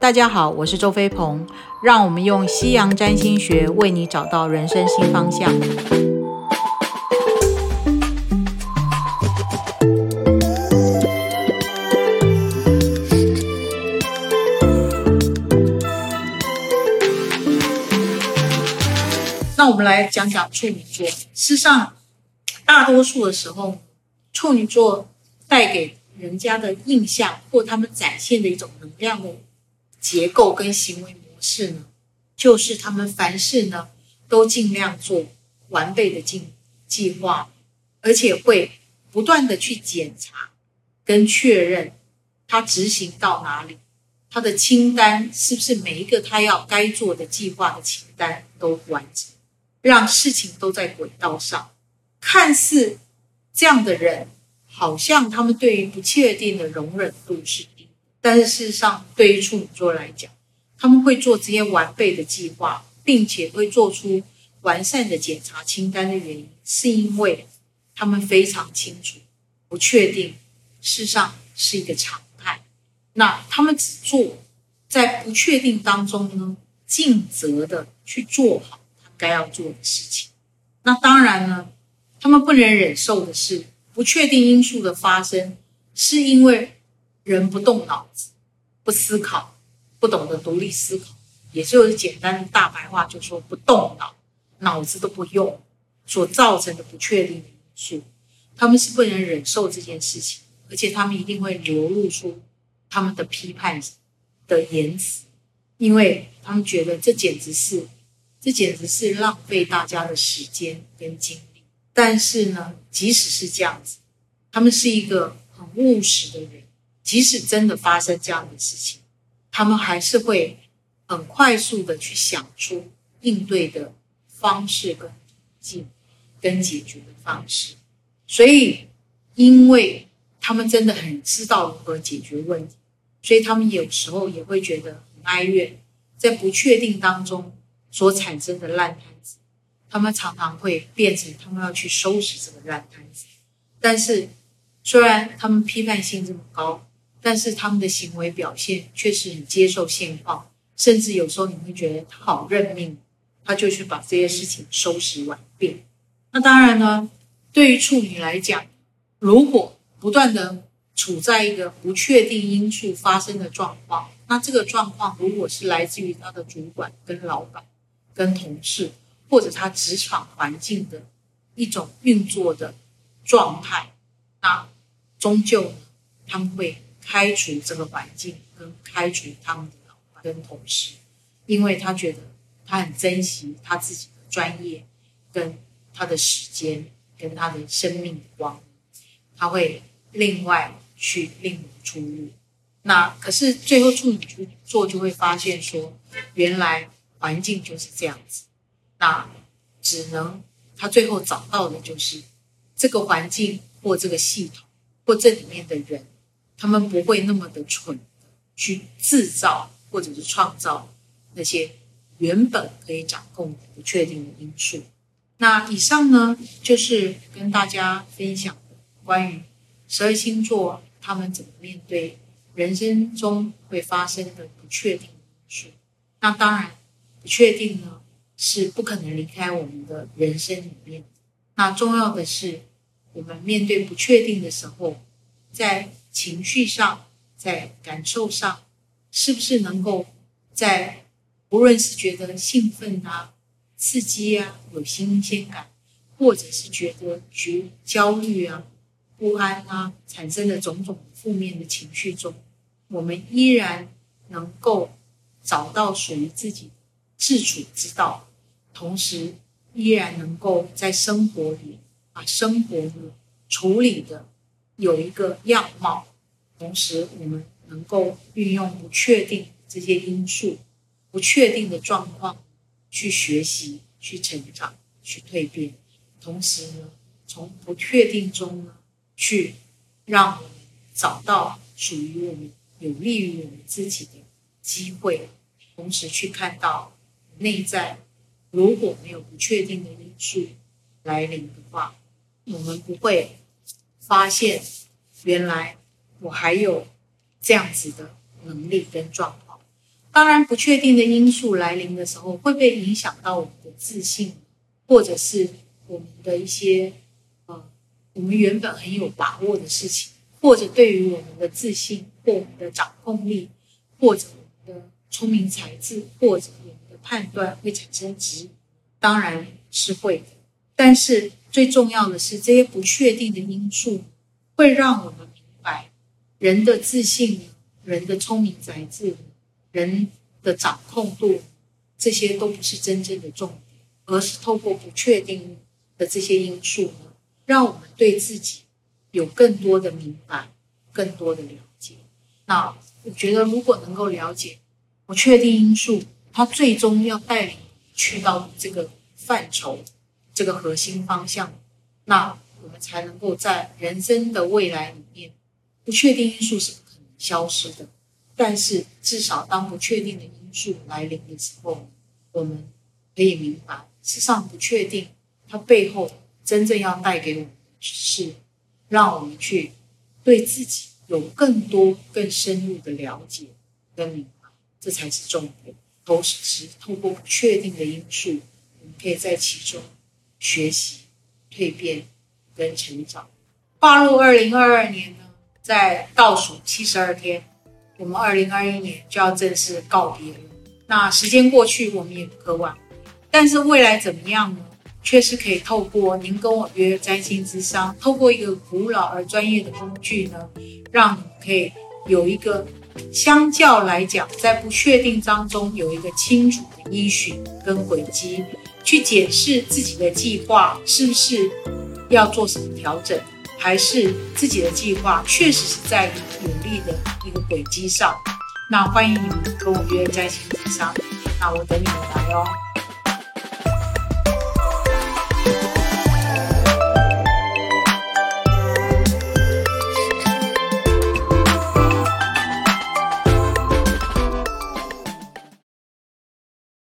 大家好，我是周飞鹏，让我们用西洋占星学为你找到人生新方向。那我们来讲讲处女座。事实上，大多数的时候，处女座带给人家的印象，或他们展现的一种能量的结构跟行为模式呢，就是他们凡事呢都尽量做完备的计计划，而且会不断的去检查跟确认他执行到哪里，他的清单是不是每一个他要该做的计划的清单都完成，让事情都在轨道上。看似这样的人，好像他们对于不确定的容忍度是，但是事实上，对于处女座来讲，他们会做这些完备的计划，并且会做出完善的检查清单的原因，是因为他们非常清楚，不确定事实上是一个常态。那他们只做在不确定当中呢，尽责的去做好他该要做的事情。那当然呢。他们不能忍受的是不确定因素的发生，是因为人不动脑子、不思考、不懂得独立思考，也就是简单的大白话，就说不动脑，脑子都不用所造成的不确定的因素。他们是不能忍受这件事情，而且他们一定会流露出他们的批判的言辞，因为他们觉得这简直是，这简直是浪费大家的时间跟精力。但是呢，即使是这样子，他们是一个很务实的人。即使真的发生这样的事情，他们还是会很快速的去想出应对的方式跟途径，跟解决的方式。所以，因为他们真的很知道如何解决问题，所以他们有时候也会觉得很哀怨，在不确定当中所产生的烂摊子。他们常常会变成他们要去收拾这个烂摊子，但是虽然他们批判性这么高，但是他们的行为表现却是很接受现况，甚至有时候你会觉得他好认命，他就去把这些事情收拾完毕。那当然呢，对于处女来讲，如果不断的处在一个不确定因素发生的状况，那这个状况如果是来自于他的主管、跟老板、跟同事。或者他职场环境的一种运作的状态，那终究他们会开除这个环境，跟开除他们的老板跟同事，因为他觉得他很珍惜他自己的专业，跟他的时间，跟他的生命的光，他会另外去另谋出路。那可是最后处女座就会发现说，原来环境就是这样子。那只能他最后找到的就是这个环境或这个系统或这里面的人，他们不会那么的蠢去制造或者是创造那些原本可以掌控的不确定的因素。那以上呢，就是跟大家分享的关于十二星座他们怎么面对人生中会发生的不确定因素。那当然，不确定呢。是不可能离开我们的人生里面。那重要的是，我们面对不确定的时候，在情绪上、在感受上，是不是能够在无论是觉得兴奋啊、刺激啊、有新鲜感，或者是觉得觉焦虑啊、不安啊，产生的种种负面的情绪中，我们依然能够找到属于自己自处之道。同时，依然能够在生活里把生活呢处理的有一个样貌。同时，我们能够运用不确定这些因素、不确定的状况去学习、去成长、去蜕变。同时呢，从不确定中呢，去让我们找到属于我们、有利于我们自己的机会。同时，去看到内在。如果没有不确定的因素来临的话，我们不会发现原来我还有这样子的能力跟状况。当然，不确定的因素来临的时候，会不会影响到我们的自信，或者是我们的一些呃，我们原本很有把握的事情，或者对于我们的自信或我们的掌控力，或者我们的聪明才智，或者我们的判断会产生质疑？当然是会的。但是最重要的是，这些不确定的因素会让我们明白，人的自信、人的聪明才智。人的掌控度，这些都不是真正的重点，而是透过不确定的这些因素，让我们对自己有更多的明白，更多的了解。那我觉得，如果能够了解不确定因素，它最终要带领去到这个范畴、这个核心方向，那我们才能够在人生的未来里面，不确定因素是不可能消失的。但是，至少当不确定的因素来临的时候，我们可以明白，事实上不确定它背后真正要带给我们的是，让我们去对自己有更多、更深入的了解跟明白，这才是重点。同时，透过不确定的因素，我们可以在其中学习、蜕变跟成长。跨入二零二二年呢，在倒数七十二天。我们二零二一年就要正式告别了。那时间过去，我们也不可挽回。但是未来怎么样呢？却是可以透过您跟我约占星之商，透过一个古老而专业的工具呢，让你可以有一个相较来讲，在不确定当中有一个清楚的依循跟轨迹，去检视自己的计划是不是要做什么调整。还是自己的计划确实是在努力的一个轨迹上，那欢迎你们跟我约在线咨商，那我等你们来哦。